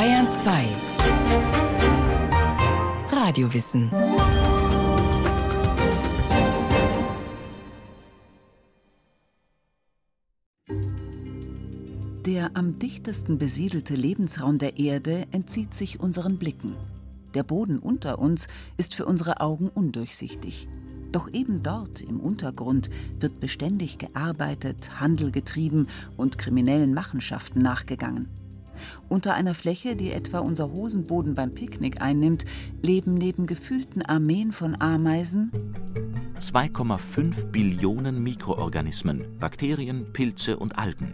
Bayern 2 Radiowissen Der am dichtesten besiedelte Lebensraum der Erde entzieht sich unseren Blicken. Der Boden unter uns ist für unsere Augen undurchsichtig. Doch eben dort im Untergrund wird beständig gearbeitet, Handel getrieben und kriminellen Machenschaften nachgegangen. Unter einer Fläche, die etwa unser Hosenboden beim Picknick einnimmt, leben neben gefühlten Armeen von Ameisen 2,5 Billionen Mikroorganismen, Bakterien, Pilze und Algen,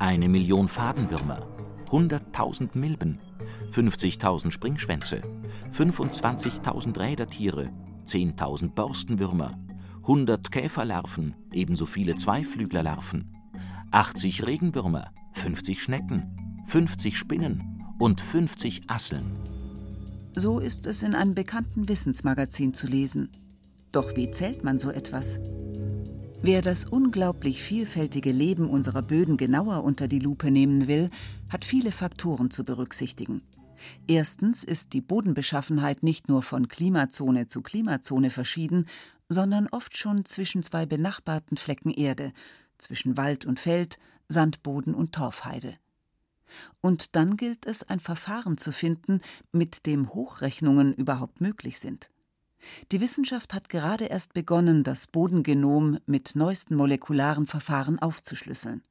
eine Million Fadenwürmer, 100.000 Milben, 50.000 Springschwänze, 25.000 Rädertiere, 10.000 Borstenwürmer, 100 Käferlarven, ebenso viele Zweiflüglerlarven, 80 Regenwürmer, 50 Schnecken, 50 Spinnen und 50 Asseln. So ist es in einem bekannten Wissensmagazin zu lesen. Doch wie zählt man so etwas? Wer das unglaublich vielfältige Leben unserer Böden genauer unter die Lupe nehmen will, hat viele Faktoren zu berücksichtigen. Erstens ist die Bodenbeschaffenheit nicht nur von Klimazone zu Klimazone verschieden, sondern oft schon zwischen zwei benachbarten Flecken Erde, zwischen Wald und Feld, Sandboden und Torfheide. Und dann gilt es, ein Verfahren zu finden, mit dem Hochrechnungen überhaupt möglich sind. Die Wissenschaft hat gerade erst begonnen, das Bodengenom mit neuesten molekularen Verfahren aufzuschlüsseln.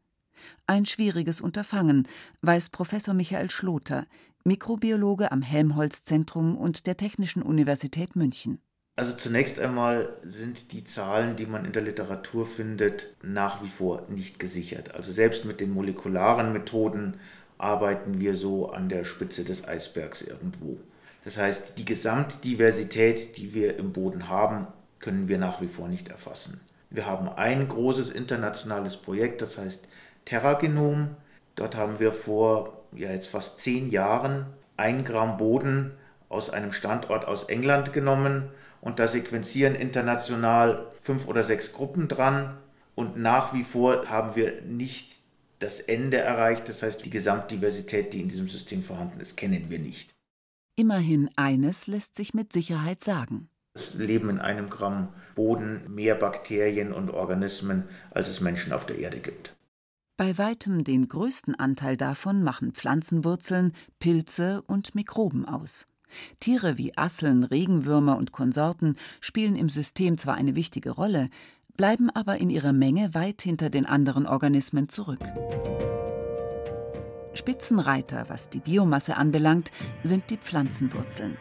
Ein schwieriges Unterfangen, weiß Professor Michael Schloter, Mikrobiologe am Helmholtz-Zentrum und der Technischen Universität München. Also zunächst einmal sind die Zahlen, die man in der Literatur findet, nach wie vor nicht gesichert. Also selbst mit den molekularen Methoden arbeiten wir so an der Spitze des Eisbergs irgendwo. Das heißt, die Gesamtdiversität, die wir im Boden haben, können wir nach wie vor nicht erfassen. Wir haben ein großes internationales Projekt, das heißt Terragenom. Dort haben wir vor ja jetzt fast zehn Jahren ein Gramm Boden aus einem Standort aus England genommen und da sequenzieren international fünf oder sechs Gruppen dran und nach wie vor haben wir nicht das Ende erreicht. Das heißt, die Gesamtdiversität, die in diesem System vorhanden ist, kennen wir nicht. Immerhin eines lässt sich mit Sicherheit sagen. Es leben in einem Gramm Boden mehr Bakterien und Organismen, als es Menschen auf der Erde gibt. Bei weitem den größten Anteil davon machen Pflanzenwurzeln, Pilze und Mikroben aus. Tiere wie Asseln, Regenwürmer und Konsorten spielen im System zwar eine wichtige Rolle, bleiben aber in ihrer Menge weit hinter den anderen Organismen zurück. Spitzenreiter, was die Biomasse anbelangt, sind die Pflanzenwurzeln.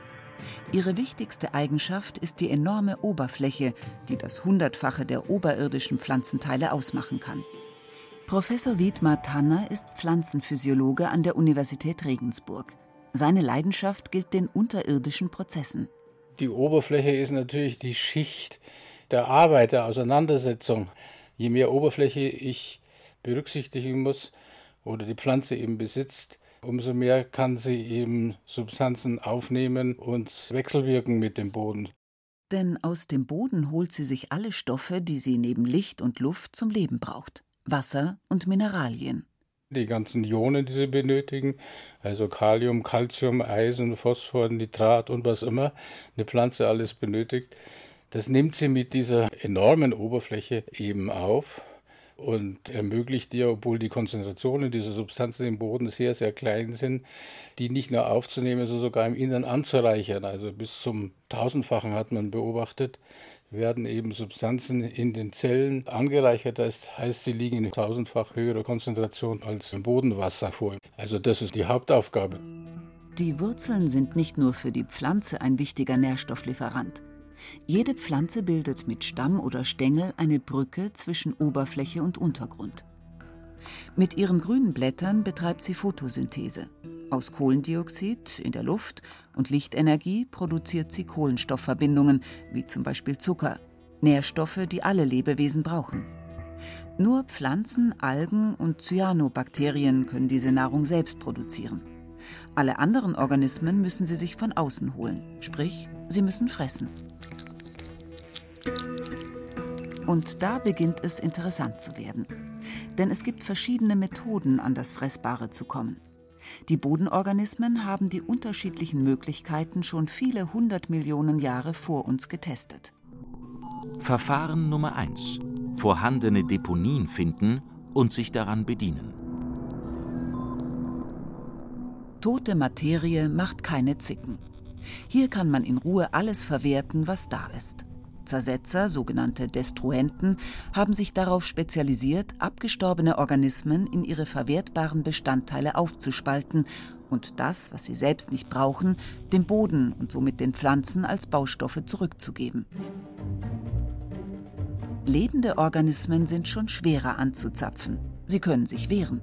Ihre wichtigste Eigenschaft ist die enorme Oberfläche, die das Hundertfache der oberirdischen Pflanzenteile ausmachen kann. Professor Wiedmar Tanner ist Pflanzenphysiologe an der Universität Regensburg. Seine Leidenschaft gilt den unterirdischen Prozessen. Die Oberfläche ist natürlich die Schicht der Arbeit, der Auseinandersetzung. Je mehr Oberfläche ich berücksichtigen muss oder die Pflanze eben besitzt, umso mehr kann sie eben Substanzen aufnehmen und wechselwirken mit dem Boden. Denn aus dem Boden holt sie sich alle Stoffe, die sie neben Licht und Luft zum Leben braucht. Wasser und Mineralien. Die ganzen Ionen, die sie benötigen, also Kalium, Calcium, Eisen, Phosphor, Nitrat und was immer eine Pflanze alles benötigt, das nimmt sie mit dieser enormen Oberfläche eben auf und ermöglicht ihr, obwohl die Konzentrationen dieser Substanzen im Boden sehr, sehr klein sind, die nicht nur aufzunehmen, sondern sogar im Innern anzureichern. Also bis zum tausendfachen hat man beobachtet, werden eben Substanzen in den Zellen angereichert. Das heißt, sie liegen in tausendfach höherer Konzentration als im Bodenwasser vor. Also das ist die Hauptaufgabe. Die Wurzeln sind nicht nur für die Pflanze ein wichtiger Nährstofflieferant. Jede Pflanze bildet mit Stamm oder Stängel eine Brücke zwischen Oberfläche und Untergrund. Mit ihren grünen Blättern betreibt sie Photosynthese. Aus Kohlendioxid in der Luft und Lichtenergie produziert sie Kohlenstoffverbindungen, wie zum Beispiel Zucker, Nährstoffe, die alle Lebewesen brauchen. Nur Pflanzen, Algen und Cyanobakterien können diese Nahrung selbst produzieren. Alle anderen Organismen müssen sie sich von außen holen, sprich, sie müssen fressen. Und da beginnt es interessant zu werden. Denn es gibt verschiedene Methoden, an das Fressbare zu kommen. Die Bodenorganismen haben die unterschiedlichen Möglichkeiten schon viele hundert Millionen Jahre vor uns getestet. Verfahren Nummer 1. Vorhandene Deponien finden und sich daran bedienen. Tote Materie macht keine Zicken. Hier kann man in Ruhe alles verwerten, was da ist. Zersetzer, sogenannte Destruenten, haben sich darauf spezialisiert, abgestorbene Organismen in ihre verwertbaren Bestandteile aufzuspalten und das, was sie selbst nicht brauchen, dem Boden und somit den Pflanzen als Baustoffe zurückzugeben. Lebende Organismen sind schon schwerer anzuzapfen. Sie können sich wehren.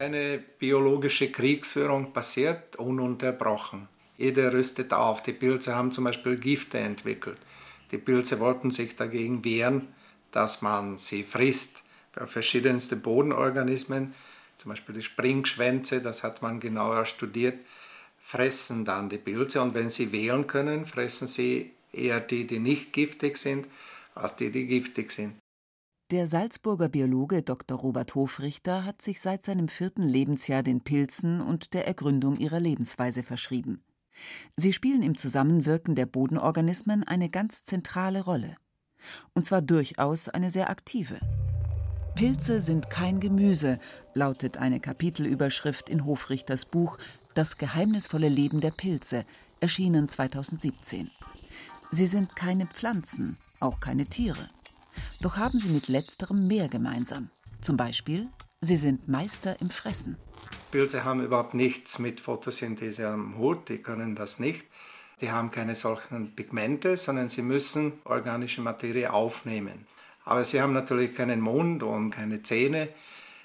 Eine biologische Kriegsführung passiert ununterbrochen. Jeder rüstet auf. Die Pilze haben zum Beispiel Gifte entwickelt. Die Pilze wollten sich dagegen wehren, dass man sie frisst. Für verschiedenste Bodenorganismen, zum Beispiel die Springschwänze, das hat man genauer studiert, fressen dann die Pilze und wenn sie wählen können, fressen sie eher die, die nicht giftig sind, als die, die giftig sind. Der Salzburger Biologe Dr. Robert Hofrichter hat sich seit seinem vierten Lebensjahr den Pilzen und der Ergründung ihrer Lebensweise verschrieben. Sie spielen im Zusammenwirken der Bodenorganismen eine ganz zentrale Rolle. Und zwar durchaus eine sehr aktive. Pilze sind kein Gemüse, lautet eine Kapitelüberschrift in Hofrichters Buch Das geheimnisvolle Leben der Pilze, erschienen 2017. Sie sind keine Pflanzen, auch keine Tiere. Doch haben sie mit letzterem mehr gemeinsam. Zum Beispiel, sie sind Meister im Fressen. Pilze haben überhaupt nichts mit Photosynthese am Hut, die können das nicht. Die haben keine solchen Pigmente, sondern sie müssen organische Materie aufnehmen. Aber sie haben natürlich keinen Mund und keine Zähne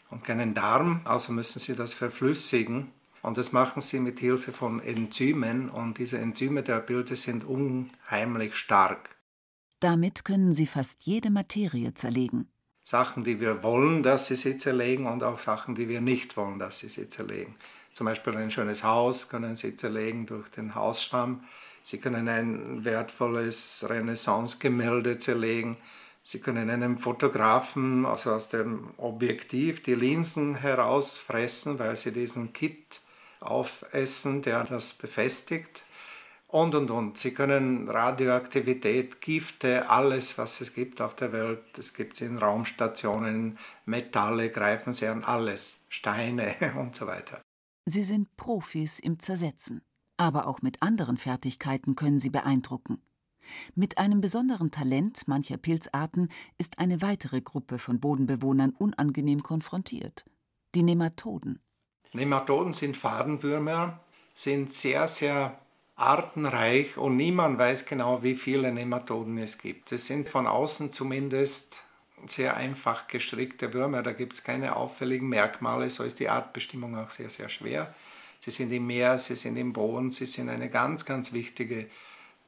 und keinen Darm, also müssen sie das verflüssigen. Und das machen sie mit Hilfe von Enzymen und diese Enzyme der Pilze sind unheimlich stark. Damit können sie fast jede Materie zerlegen. Sachen, die wir wollen, dass sie sie zerlegen und auch Sachen, die wir nicht wollen, dass sie sie zerlegen. Zum Beispiel ein schönes Haus können sie zerlegen durch den Hausschwamm. Sie können ein wertvolles Renaissance-Gemälde zerlegen. Sie können einem Fotografen also aus dem Objektiv die Linsen herausfressen, weil sie diesen Kit aufessen, der das befestigt und und und. Sie können Radioaktivität, Gifte, alles, was es gibt auf der Welt, es gibt in Raumstationen, Metalle greifen sie an alles, Steine und so weiter. Sie sind Profis im Zersetzen, aber auch mit anderen Fertigkeiten können sie beeindrucken. Mit einem besonderen Talent mancher Pilzarten ist eine weitere Gruppe von Bodenbewohnern unangenehm konfrontiert. Die Nematoden. Nematoden sind Fadenwürmer, sind sehr, sehr artenreich und niemand weiß genau, wie viele Nematoden es gibt. Es sind von außen zumindest sehr einfach gestrickte Würmer, da gibt es keine auffälligen Merkmale, so ist die Artbestimmung auch sehr, sehr schwer. Sie sind im Meer, sie sind im Boden, sie sind eine ganz, ganz wichtige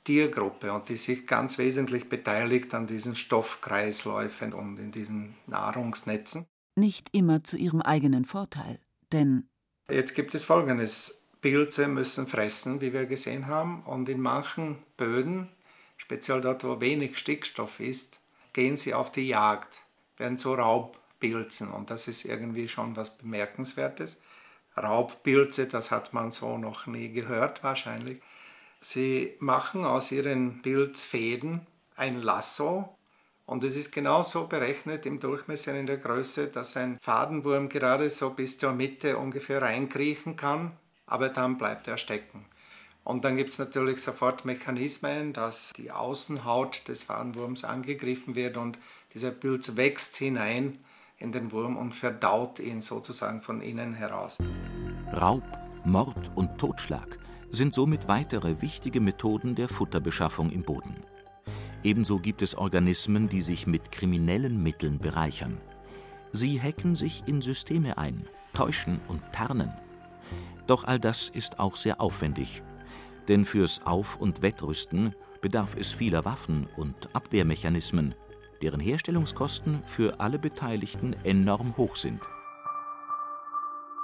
Tiergruppe und die sich ganz wesentlich beteiligt an diesen Stoffkreisläufen und in diesen Nahrungsnetzen. Nicht immer zu ihrem eigenen Vorteil, denn Jetzt gibt es Folgendes. Pilze müssen fressen, wie wir gesehen haben, und in manchen Böden, speziell dort, wo wenig Stickstoff ist, gehen sie auf die Jagd, werden zu Raubpilzen und das ist irgendwie schon was Bemerkenswertes. Raubpilze, das hat man so noch nie gehört wahrscheinlich. Sie machen aus ihren Pilzfäden ein Lasso und es ist genauso berechnet im Durchmesser in der Größe, dass ein Fadenwurm gerade so bis zur Mitte ungefähr reinkriechen kann aber dann bleibt er stecken. Und dann gibt es natürlich sofort Mechanismen, dass die Außenhaut des Fadenwurms angegriffen wird und dieser Pilz wächst hinein in den Wurm und verdaut ihn sozusagen von innen heraus. Raub, Mord und Totschlag sind somit weitere wichtige Methoden der Futterbeschaffung im Boden. Ebenso gibt es Organismen, die sich mit kriminellen Mitteln bereichern. Sie hacken sich in Systeme ein, täuschen und tarnen. Doch all das ist auch sehr aufwendig. Denn fürs Auf- und Wettrüsten bedarf es vieler Waffen und Abwehrmechanismen, deren Herstellungskosten für alle Beteiligten enorm hoch sind.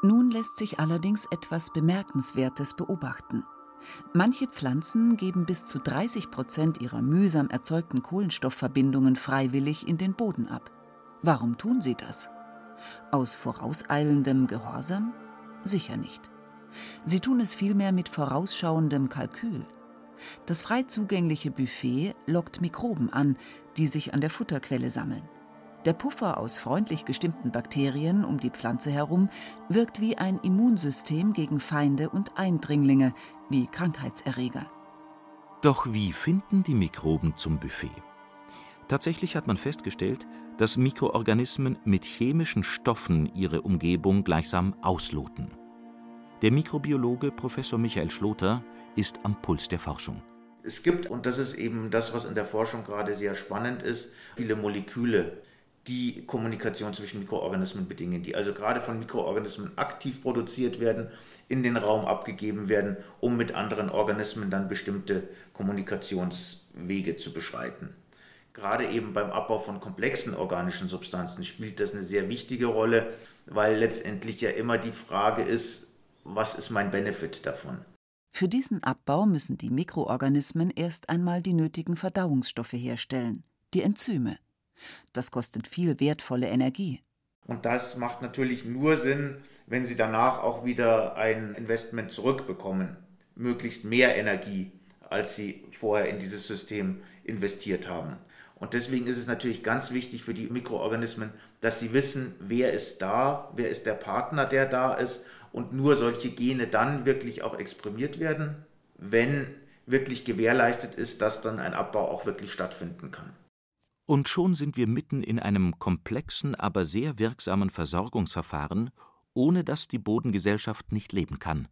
Nun lässt sich allerdings etwas Bemerkenswertes beobachten. Manche Pflanzen geben bis zu 30 Prozent ihrer mühsam erzeugten Kohlenstoffverbindungen freiwillig in den Boden ab. Warum tun sie das? Aus vorauseilendem Gehorsam? Sicher nicht. Sie tun es vielmehr mit vorausschauendem Kalkül. Das frei zugängliche Buffet lockt Mikroben an, die sich an der Futterquelle sammeln. Der Puffer aus freundlich gestimmten Bakterien um die Pflanze herum wirkt wie ein Immunsystem gegen Feinde und Eindringlinge, wie Krankheitserreger. Doch wie finden die Mikroben zum Buffet? Tatsächlich hat man festgestellt, dass Mikroorganismen mit chemischen Stoffen ihre Umgebung gleichsam ausloten. Der Mikrobiologe Professor Michael Schloter ist am Puls der Forschung. Es gibt, und das ist eben das, was in der Forschung gerade sehr spannend ist, viele Moleküle, die Kommunikation zwischen Mikroorganismen bedingen, die also gerade von Mikroorganismen aktiv produziert werden, in den Raum abgegeben werden, um mit anderen Organismen dann bestimmte Kommunikationswege zu beschreiten. Gerade eben beim Abbau von komplexen organischen Substanzen spielt das eine sehr wichtige Rolle, weil letztendlich ja immer die Frage ist, was ist mein Benefit davon? Für diesen Abbau müssen die Mikroorganismen erst einmal die nötigen Verdauungsstoffe herstellen, die Enzyme. Das kostet viel wertvolle Energie. Und das macht natürlich nur Sinn, wenn Sie danach auch wieder ein Investment zurückbekommen. Möglichst mehr Energie, als Sie vorher in dieses System investiert haben. Und deswegen ist es natürlich ganz wichtig für die Mikroorganismen, dass sie wissen, wer ist da, wer ist der Partner, der da ist. Und nur solche Gene dann wirklich auch exprimiert werden, wenn wirklich gewährleistet ist, dass dann ein Abbau auch wirklich stattfinden kann. Und schon sind wir mitten in einem komplexen, aber sehr wirksamen Versorgungsverfahren, ohne das die Bodengesellschaft nicht leben kann.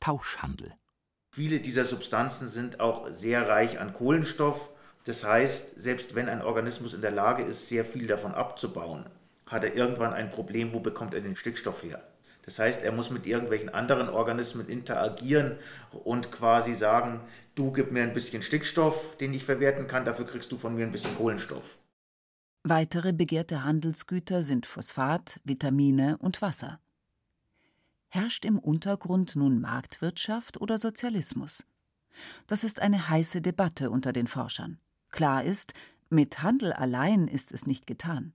Tauschhandel. Viele dieser Substanzen sind auch sehr reich an Kohlenstoff. Das heißt, selbst wenn ein Organismus in der Lage ist, sehr viel davon abzubauen, hat er irgendwann ein Problem, wo bekommt er den Stickstoff her? Das heißt, er muss mit irgendwelchen anderen Organismen interagieren und quasi sagen, du gib mir ein bisschen Stickstoff, den ich verwerten kann, dafür kriegst du von mir ein bisschen Kohlenstoff. Weitere begehrte Handelsgüter sind Phosphat, Vitamine und Wasser. Herrscht im Untergrund nun Marktwirtschaft oder Sozialismus? Das ist eine heiße Debatte unter den Forschern. Klar ist, mit Handel allein ist es nicht getan.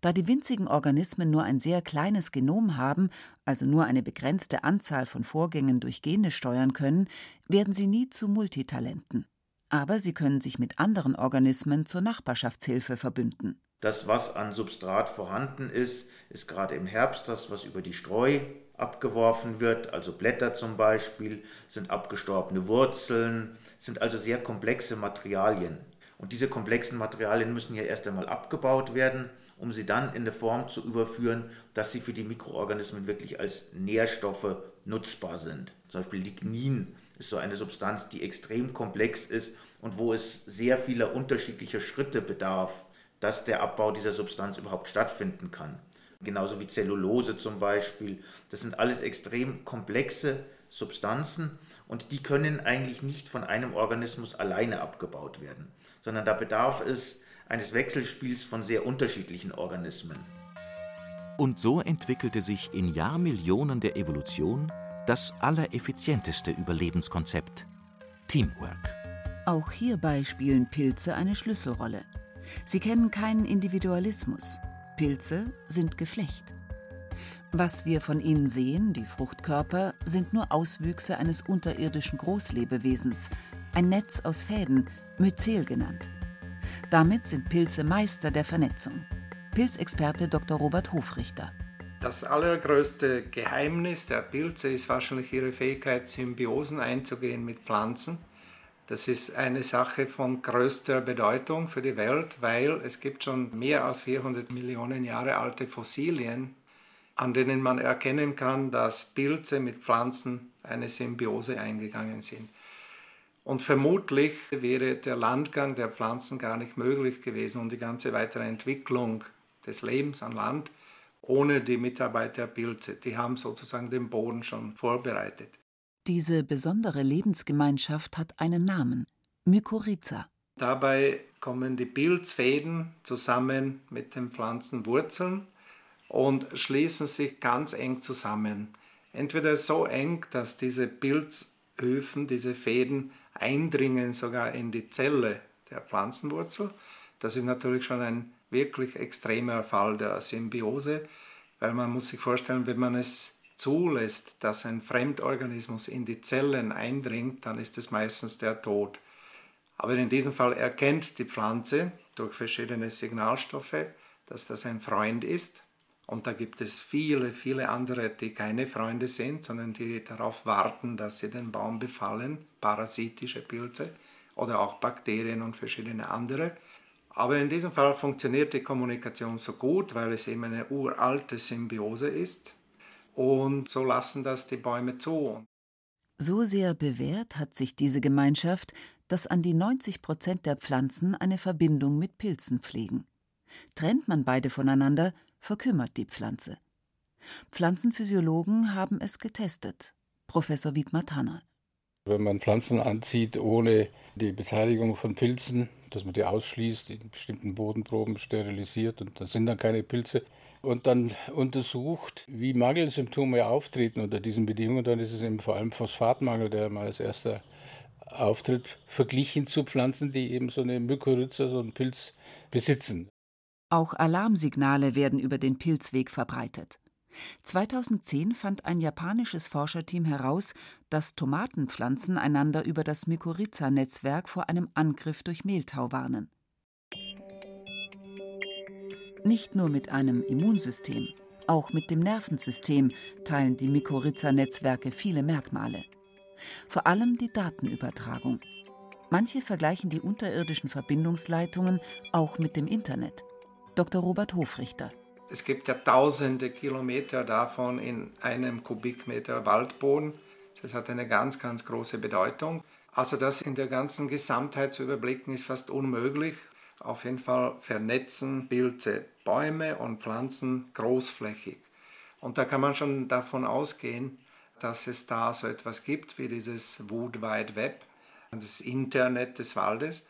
Da die winzigen Organismen nur ein sehr kleines Genom haben, also nur eine begrenzte Anzahl von Vorgängen durch Gene steuern können, werden sie nie zu Multitalenten. Aber sie können sich mit anderen Organismen zur Nachbarschaftshilfe verbünden. Das, was an Substrat vorhanden ist, ist gerade im Herbst das, was über die Streu abgeworfen wird, also Blätter zum Beispiel, sind abgestorbene Wurzeln, sind also sehr komplexe Materialien. Und diese komplexen Materialien müssen ja erst einmal abgebaut werden um sie dann in eine Form zu überführen, dass sie für die Mikroorganismen wirklich als Nährstoffe nutzbar sind. Zum Beispiel Lignin ist so eine Substanz, die extrem komplex ist und wo es sehr vieler unterschiedlicher Schritte bedarf, dass der Abbau dieser Substanz überhaupt stattfinden kann. Genauso wie Zellulose zum Beispiel. Das sind alles extrem komplexe Substanzen und die können eigentlich nicht von einem Organismus alleine abgebaut werden, sondern da bedarf es eines Wechselspiels von sehr unterschiedlichen Organismen. Und so entwickelte sich in Jahrmillionen der Evolution das allereffizienteste Überlebenskonzept Teamwork. Auch hierbei spielen Pilze eine Schlüsselrolle. Sie kennen keinen Individualismus. Pilze sind Geflecht. Was wir von ihnen sehen, die Fruchtkörper, sind nur Auswüchse eines unterirdischen Großlebewesens, ein Netz aus Fäden, Myzel genannt. Damit sind Pilze Meister der Vernetzung. Pilzexperte Dr. Robert Hofrichter. Das allergrößte Geheimnis der Pilze ist wahrscheinlich ihre Fähigkeit, Symbiosen einzugehen mit Pflanzen. Das ist eine Sache von größter Bedeutung für die Welt, weil es gibt schon mehr als 400 Millionen Jahre alte Fossilien, an denen man erkennen kann, dass Pilze mit Pflanzen eine Symbiose eingegangen sind. Und vermutlich wäre der Landgang der Pflanzen gar nicht möglich gewesen und die ganze weitere Entwicklung des Lebens an Land ohne die Mitarbeit der Pilze. Die haben sozusagen den Boden schon vorbereitet. Diese besondere Lebensgemeinschaft hat einen Namen, Mykorrhiza. Dabei kommen die Pilzfäden zusammen mit den Pflanzenwurzeln und schließen sich ganz eng zusammen. Entweder so eng, dass diese Pilzhöfen, diese Fäden eindringen sogar in die Zelle der Pflanzenwurzel. Das ist natürlich schon ein wirklich extremer Fall der Symbiose, weil man muss sich vorstellen, wenn man es zulässt, dass ein Fremdorganismus in die Zellen eindringt, dann ist es meistens der Tod. Aber in diesem Fall erkennt die Pflanze durch verschiedene Signalstoffe, dass das ein Freund ist. Und da gibt es viele, viele andere, die keine Freunde sind, sondern die darauf warten, dass sie den Baum befallen, parasitische Pilze oder auch Bakterien und verschiedene andere. Aber in diesem Fall funktioniert die Kommunikation so gut, weil es eben eine uralte Symbiose ist. Und so lassen das die Bäume zu. So sehr bewährt hat sich diese Gemeinschaft, dass an die 90 Prozent der Pflanzen eine Verbindung mit Pilzen pflegen. Trennt man beide voneinander, verkümmert die Pflanze. Pflanzenphysiologen haben es getestet. Professor Wiedmar Tanner. Wenn man Pflanzen anzieht ohne die Beteiligung von Pilzen, dass man die ausschließt, in bestimmten Bodenproben sterilisiert und da sind dann keine Pilze, und dann untersucht, wie Mangelsymptome auftreten unter diesen Bedingungen, dann ist es eben vor allem Phosphatmangel, der mal als erster auftritt, verglichen zu Pflanzen, die eben so eine Mykorrhiza, so einen Pilz besitzen. Auch Alarmsignale werden über den Pilzweg verbreitet. 2010 fand ein japanisches Forscherteam heraus, dass Tomatenpflanzen einander über das Mykorrhiza-Netzwerk vor einem Angriff durch Mehltau warnen. Nicht nur mit einem Immunsystem, auch mit dem Nervensystem teilen die Mykorrhiza-Netzwerke viele Merkmale. Vor allem die Datenübertragung. Manche vergleichen die unterirdischen Verbindungsleitungen auch mit dem Internet. Dr. Robert Hofrichter. Es gibt ja tausende Kilometer davon in einem Kubikmeter Waldboden. Das hat eine ganz, ganz große Bedeutung. Also das in der ganzen Gesamtheit zu überblicken, ist fast unmöglich. Auf jeden Fall vernetzen Pilze Bäume und Pflanzen großflächig. Und da kann man schon davon ausgehen, dass es da so etwas gibt wie dieses Wood Wide Web, das Internet des Waldes.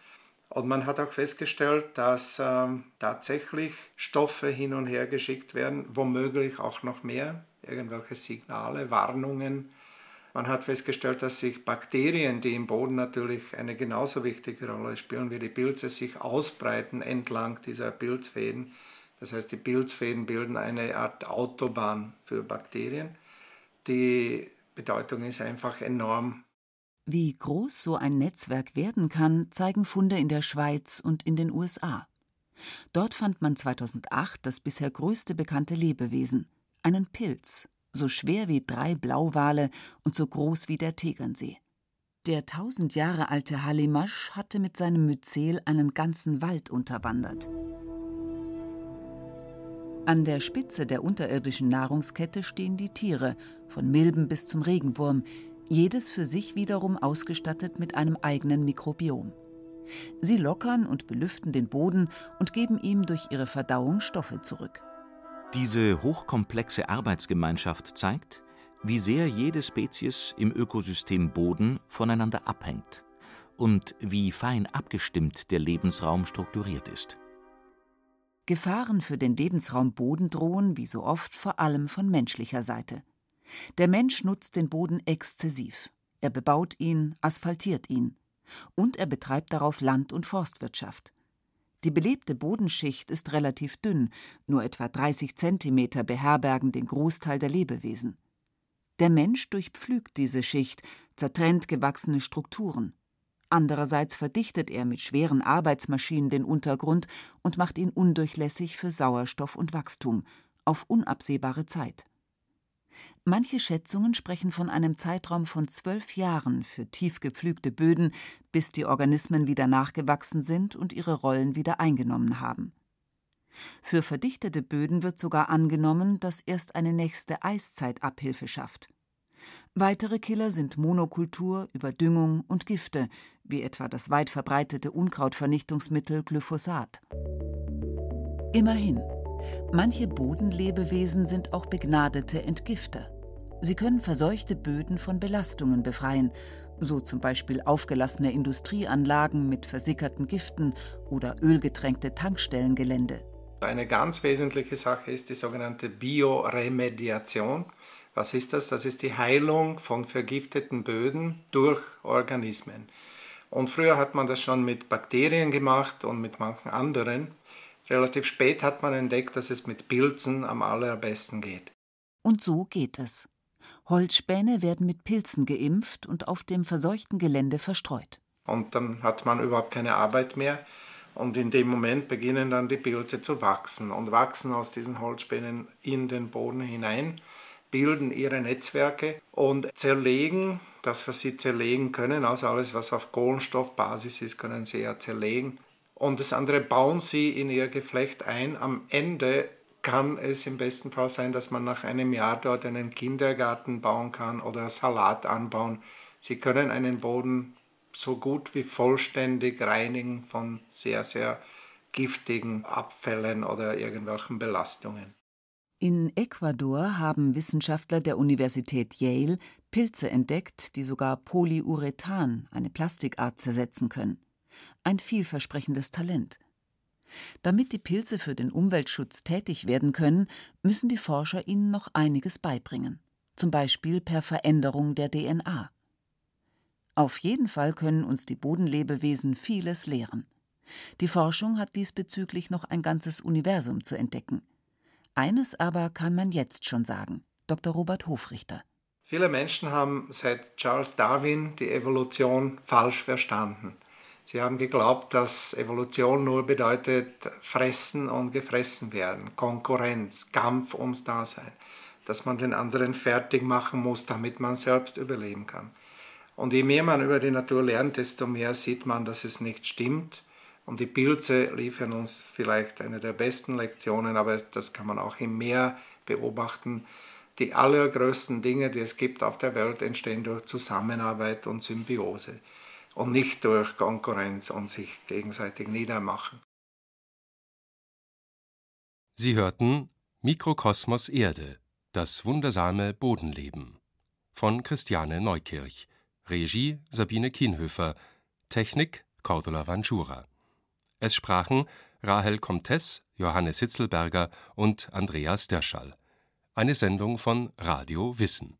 Und man hat auch festgestellt, dass ähm, tatsächlich Stoffe hin und her geschickt werden, womöglich auch noch mehr, irgendwelche Signale, Warnungen. Man hat festgestellt, dass sich Bakterien, die im Boden natürlich eine genauso wichtige Rolle spielen wie die Pilze, sich ausbreiten entlang dieser Pilzfäden. Das heißt, die Pilzfäden bilden eine Art Autobahn für Bakterien. Die Bedeutung ist einfach enorm wie groß so ein Netzwerk werden kann, zeigen Funde in der Schweiz und in den USA. Dort fand man 2008 das bisher größte bekannte Lebewesen, einen Pilz, so schwer wie drei Blauwale und so groß wie der Tegernsee. Der tausend Jahre alte Halimasch hatte mit seinem Myzel einen ganzen Wald unterwandert. An der Spitze der unterirdischen Nahrungskette stehen die Tiere, von Milben bis zum Regenwurm, jedes für sich wiederum ausgestattet mit einem eigenen Mikrobiom. Sie lockern und belüften den Boden und geben ihm durch ihre Verdauung Stoffe zurück. Diese hochkomplexe Arbeitsgemeinschaft zeigt, wie sehr jede Spezies im Ökosystem Boden voneinander abhängt und wie fein abgestimmt der Lebensraum strukturiert ist. Gefahren für den Lebensraum Boden drohen, wie so oft, vor allem von menschlicher Seite. Der Mensch nutzt den Boden exzessiv. Er bebaut ihn, asphaltiert ihn. Und er betreibt darauf Land- und Forstwirtschaft. Die belebte Bodenschicht ist relativ dünn, nur etwa 30 Zentimeter beherbergen den Großteil der Lebewesen. Der Mensch durchpflügt diese Schicht, zertrennt gewachsene Strukturen. Andererseits verdichtet er mit schweren Arbeitsmaschinen den Untergrund und macht ihn undurchlässig für Sauerstoff und Wachstum, auf unabsehbare Zeit. Manche Schätzungen sprechen von einem Zeitraum von zwölf Jahren für tief gepflügte Böden, bis die Organismen wieder nachgewachsen sind und ihre Rollen wieder eingenommen haben. Für verdichtete Böden wird sogar angenommen, dass erst eine nächste Eiszeit Abhilfe schafft. Weitere Killer sind Monokultur, Überdüngung und Gifte, wie etwa das weit verbreitete Unkrautvernichtungsmittel Glyphosat. Immerhin, Manche Bodenlebewesen sind auch begnadete Entgifter. Sie können verseuchte Böden von Belastungen befreien, so zum Beispiel aufgelassene Industrieanlagen mit versickerten Giften oder ölgetränkte Tankstellengelände. Eine ganz wesentliche Sache ist die sogenannte Bioremediation. Was ist das? Das ist die Heilung von vergifteten Böden durch Organismen. Und früher hat man das schon mit Bakterien gemacht und mit manchen anderen. Relativ spät hat man entdeckt, dass es mit Pilzen am allerbesten geht. Und so geht es. Holzspäne werden mit Pilzen geimpft und auf dem verseuchten Gelände verstreut. Und dann hat man überhaupt keine Arbeit mehr. Und in dem Moment beginnen dann die Pilze zu wachsen und wachsen aus diesen Holzspänen in den Boden hinein, bilden ihre Netzwerke und zerlegen das, was sie zerlegen können, also alles, was auf Kohlenstoffbasis ist, können sie ja zerlegen. Und das andere bauen sie in ihr Geflecht ein. Am Ende kann es im besten Fall sein, dass man nach einem Jahr dort einen Kindergarten bauen kann oder Salat anbauen. Sie können einen Boden so gut wie vollständig reinigen von sehr, sehr giftigen Abfällen oder irgendwelchen Belastungen. In Ecuador haben Wissenschaftler der Universität Yale Pilze entdeckt, die sogar Polyurethan, eine Plastikart, zersetzen können. Ein vielversprechendes Talent. Damit die Pilze für den Umweltschutz tätig werden können, müssen die Forscher ihnen noch einiges beibringen, zum Beispiel per Veränderung der DNA. Auf jeden Fall können uns die Bodenlebewesen vieles lehren. Die Forschung hat diesbezüglich noch ein ganzes Universum zu entdecken. Eines aber kann man jetzt schon sagen, Dr. Robert Hofrichter. Viele Menschen haben seit Charles Darwin die Evolution falsch verstanden. Sie haben geglaubt, dass Evolution nur bedeutet fressen und gefressen werden, Konkurrenz, Kampf ums Dasein, dass man den anderen fertig machen muss, damit man selbst überleben kann. Und je mehr man über die Natur lernt, desto mehr sieht man, dass es nicht stimmt. Und die Pilze liefern uns vielleicht eine der besten Lektionen, aber das kann man auch im Meer beobachten. Die allergrößten Dinge, die es gibt auf der Welt, entstehen durch Zusammenarbeit und Symbiose und nicht durch Konkurrenz und sich gegenseitig niedermachen. Sie hörten Mikrokosmos Erde, das wundersame Bodenleben von Christiane Neukirch Regie Sabine Kienhöfer, Technik Cordula Vanschura. Es sprachen Rahel Comtes, Johannes Hitzelberger und Andreas Derschall. Eine Sendung von Radio Wissen